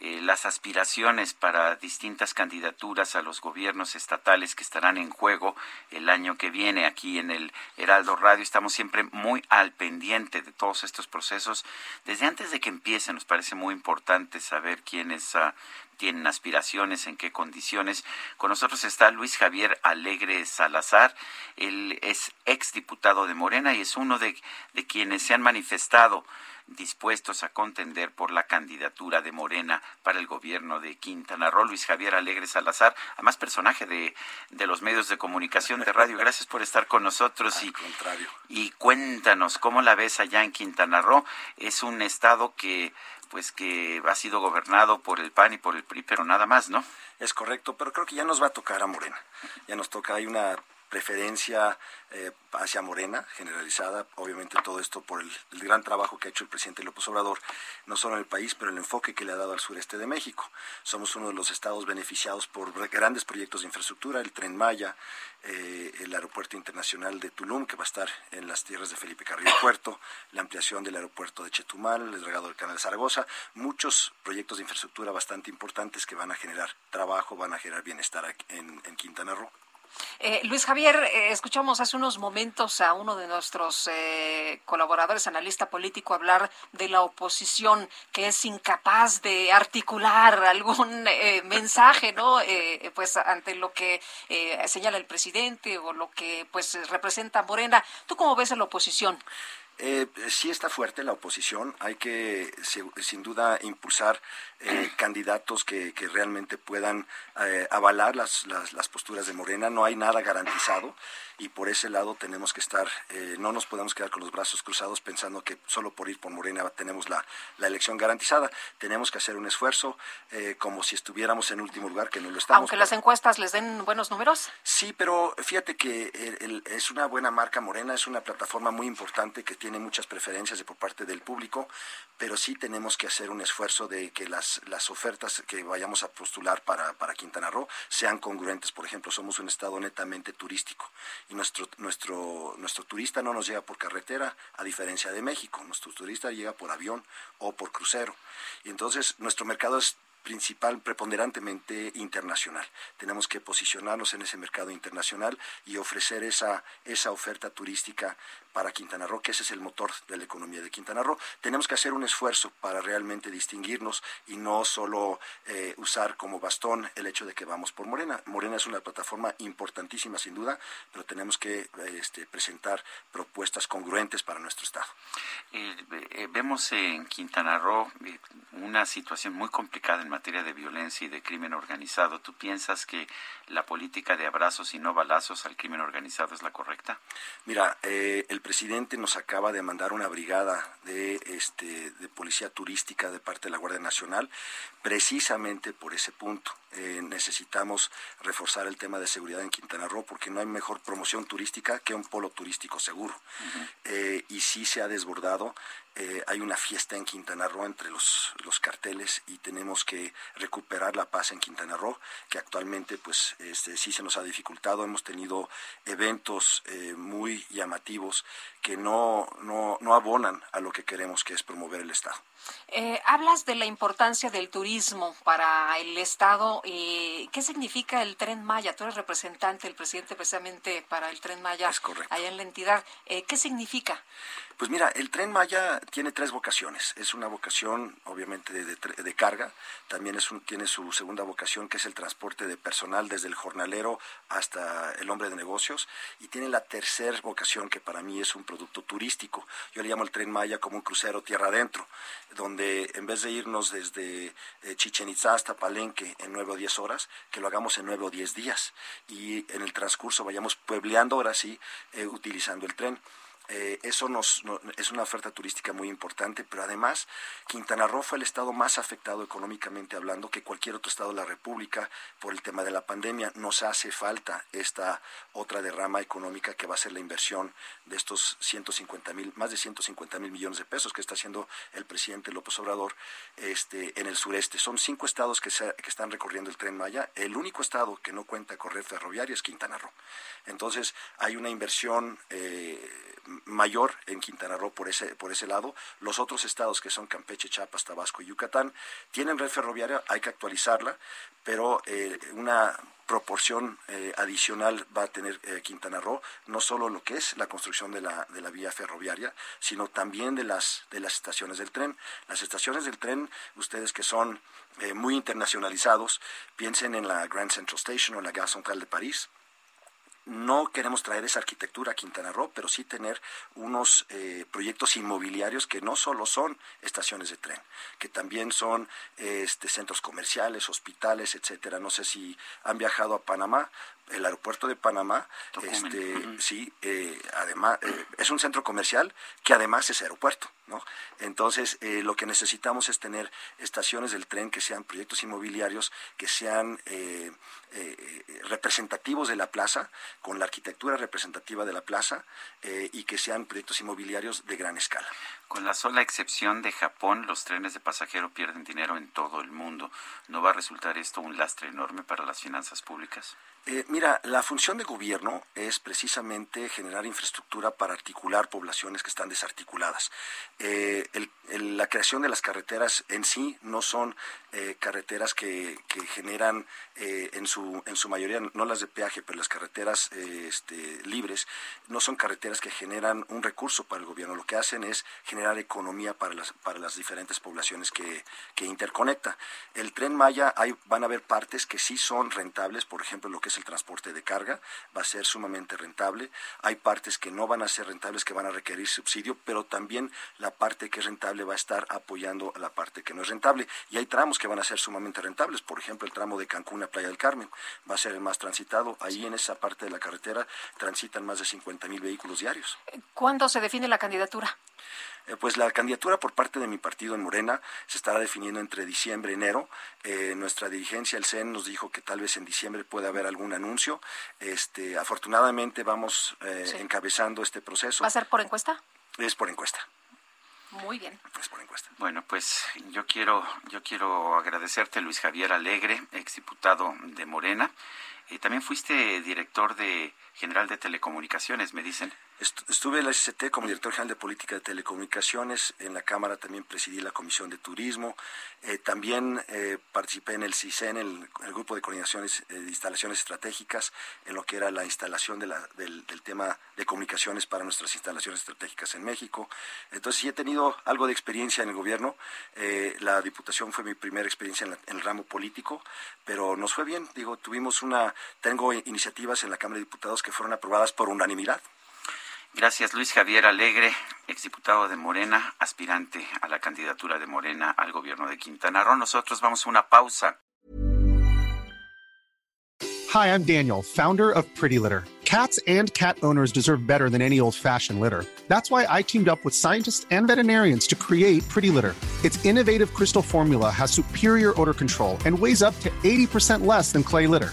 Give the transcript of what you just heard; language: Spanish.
Eh, las aspiraciones para distintas candidaturas a los gobiernos estatales que estarán en juego el año que viene aquí en el Heraldo Radio. Estamos siempre muy al pendiente de todos estos procesos. Desde antes de que empiecen, nos parece muy importante saber quiénes ah, tienen aspiraciones, en qué condiciones. Con nosotros está Luis Javier Alegre Salazar. Él es exdiputado de Morena y es uno de, de quienes se han manifestado dispuestos a contender por la candidatura de Morena para el gobierno de Quintana Roo. Luis Javier Alegre Salazar, además personaje de, de los medios de comunicación de radio. Gracias por estar con nosotros. y, contrario. Y cuéntanos, ¿cómo la ves allá en Quintana Roo? Es un estado que pues que ha sido gobernado por el PAN y por el PRI, pero nada más, ¿no? Es correcto, pero creo que ya nos va a tocar a Morena. Ya nos toca, hay una preferencia eh, hacia Morena generalizada, obviamente todo esto por el, gran trabajo que ha hecho el presidente López Obrador, no solo en el país, pero el enfoque que le ha dado al sureste de México. Somos uno de los estados beneficiados por grandes proyectos de infraestructura, el tren Maya, eh, el aeropuerto internacional de Tulum, que va a estar en las tierras de Felipe Carrillo Puerto, la ampliación del aeropuerto de Chetumal, el regado del canal de Zaragoza, muchos proyectos de infraestructura bastante importantes que van a generar trabajo, van a generar bienestar en Quintana Roo. Eh, Luis Javier, eh, escuchamos hace unos momentos a uno de nuestros eh, colaboradores, analista político, hablar de la oposición que es incapaz de articular algún mensaje, ¿no? pues ante lo que señala el presidente o lo que pues representa Morena. ¿Tú cómo ves a la oposición? Eh, sí está fuerte la oposición, hay que sin duda impulsar eh, candidatos que, que, realmente puedan eh, avalar las, las, las, posturas de Morena, no hay nada garantizado y por ese lado tenemos que estar, eh, no nos podemos quedar con los brazos cruzados pensando que solo por ir por Morena tenemos la, la elección garantizada, tenemos que hacer un esfuerzo como si estuviéramos en último lugar, que no lo estamos. Aunque las encuestas les den buenos números. Sí, pero fíjate que es una buena marca Morena, es una plataforma muy importante que tiene muchas preferencias de por parte del público, pero sí tenemos que hacer un esfuerzo de que las, las ofertas que vayamos a postular para, para Quintana Roo sean congruentes. Por ejemplo, somos un estado netamente turístico y nuestro, nuestro, nuestro turista no nos llega por carretera, a diferencia de México. Nuestro turista llega por avión o por crucero. Y entonces nuestro mercado es principal, preponderantemente internacional. Tenemos que posicionarnos en ese mercado internacional y ofrecer esa, esa oferta turística para Quintana Roo, que ese es el motor de la economía de Quintana Roo. Tenemos que hacer un esfuerzo para realmente distinguirnos y no solo eh, usar como bastón el hecho de que vamos por Morena. Morena es una plataforma importantísima sin duda, pero tenemos que este, presentar propuestas congruentes para nuestro Estado. Eh, eh, vemos en Quintana Roo una situación muy complicada materia de violencia y de crimen organizado. ¿Tú piensas que la política de abrazos y no balazos al crimen organizado es la correcta? Mira, el presidente nos acaba de mandar una brigada de, este, de policía turística de parte de la Guardia Nacional, precisamente por ese punto. Eh, necesitamos reforzar el tema de seguridad en Quintana Roo porque no hay mejor promoción turística que un polo turístico seguro. Eh, y sí se ha desbordado. Eh, hay una fiesta en Quintana Roo entre los, los carteles y tenemos que recuperar la paz en Quintana Roo, que actualmente pues este, sí se nos ha dificultado. Hemos tenido eventos muy llamativos que no, no, no abonan a lo que queremos, que es promover el Estado. Eh, hablas de la importancia del turismo para el Estado. Eh, ¿Qué significa el Tren Maya? Tú eres representante, el presidente precisamente para el Tren Maya allá en la entidad. Eh, ¿Qué significa? Pues mira, el tren Maya tiene tres vocaciones. Es una vocación, obviamente, de, carga. También es un, tiene su segunda vocación, que es el transporte de personal desde el jornalero hasta el hombre de negocios. Y tiene la tercera vocación, que para mí es un producto turístico. Yo le llamo el tren Maya como un crucero tierra adentro, donde en vez de irnos desde eh, Chichen Itza hasta Palenque en nueve o diez horas, que lo hagamos en nueve o diez días. Y en el transcurso vayamos puebleando ahora sí, eh, utilizando el tren. Eh, eso nos, es una oferta turística muy importante, pero además Quintana Roo fue el estado más afectado económicamente hablando que cualquier otro estado de la República por el tema de la pandemia. Nos hace falta esta otra derrama económica que va a ser la inversión de estos 150 mil, más de 150 mil millones de pesos que está haciendo el presidente López Obrador este, en el sureste. Son cinco estados que, que están recorriendo el tren Maya. El único estado que no cuenta con red ferroviaria es Quintana Roo. Entonces hay una inversión eh, mayor en Quintana Roo por ese, por ese lado. Los otros estados que son Campeche, Chiapas, Tabasco y Yucatán tienen red ferroviaria, hay que actualizarla, pero eh, una proporción eh, adicional va a tener eh, Quintana Roo, no solo lo que es la construcción de la, de la vía ferroviaria, sino también de las, de las estaciones del tren. Las estaciones del tren, ustedes que son muy internacionalizados, piensen en la Grand Central Station o la Gare Centrale de París, no queremos traer esa arquitectura a Quintana Roo, pero sí tener unos eh, proyectos inmobiliarios que no solo son estaciones de tren, que también son este, centros comerciales, hospitales, etcétera. No sé si han viajado a Panamá, el aeropuerto de Panamá, este, sí, eh, además eh, es un centro comercial que además es aeropuerto, ¿no? Entonces eh, lo que necesitamos es tener estaciones del tren que sean proyectos inmobiliarios que sean representativos de la plaza, con la arquitectura representativa de la plaza y que sean proyectos inmobiliarios de gran escala. Con la sola excepción de Japón, los trenes de pasajero pierden dinero en todo el mundo. ¿No va a resultar esto un lastre enorme para las finanzas públicas? Eh, mira, la función de gobierno es precisamente generar infraestructura para articular poblaciones que están desarticuladas. Eh, la creación de las carreteras en sí no son eh, carreteras que, generan en, su, en su mayoría, no las de peaje, pero las carreteras este, libres, no son carreteras que generan un recurso para el gobierno. Lo que hacen es generar economía para las, para las diferentes poblaciones que, que interconecta. El tren Maya, hay, van a haber partes que sí son rentables, por ejemplo, lo que el transporte de carga, va a ser sumamente rentable. Hay partes que no van a ser rentables, que van a requerir subsidio, pero también la parte que es rentable va a estar apoyando a la parte que no es rentable. Y hay tramos que van a ser sumamente rentables, por ejemplo, el tramo de Cancún a Playa del Carmen va a ser el más transitado. Ahí en esa parte de la carretera transitan más de 50 mil vehículos diarios. ¿Cuándo se define la candidatura? Eh, pues la candidatura por parte de mi partido en Morena se estará definiendo entre diciembre y enero. Eh, nuestra dirigencia, el CEN, nos dijo que tal vez en diciembre pueda haber algún anuncio. Este, afortunadamente vamos eh, encabezando este proceso. ¿Va a ser por encuesta? Es por encuesta. Muy bien. Es por encuesta. Bueno, pues yo quiero, yo quiero agradecerte, Luis Javier Alegre, exdiputado de Morena. y también fuiste director de general de telecomunicaciones, me dicen. Estuve en la SCT como director general de política de telecomunicaciones, en la Cámara también presidí la Comisión de Turismo, eh, también eh, participé en el CISEN, el, el Grupo de Coordinaciones eh, de Instalaciones Estratégicas, en lo que era la instalación de la, del, tema de comunicaciones para nuestras instalaciones estratégicas en México. Entonces sí he tenido algo de experiencia en el gobierno, la Diputación fue mi primera experiencia en, en, el ramo político, pero nos fue bien, digo, tuvimos una, tengo iniciativas en la Cámara de Diputados que fueron aprobadas por unanimidad. Gracias, Luis Javier Alegre, exdiputado de Morena, aspirante a la candidatura de Morena al gobierno de Quintana Roo. Nosotros vamos a una pausa. Hi, I'm Daniel, founder of Pretty Litter. Cats and cat owners deserve better than any old-fashioned litter. That's why I teamed up with scientists and veterinarians to create Pretty Litter. Its innovative crystal formula has superior odor control and weighs up to 80% less than clay litter.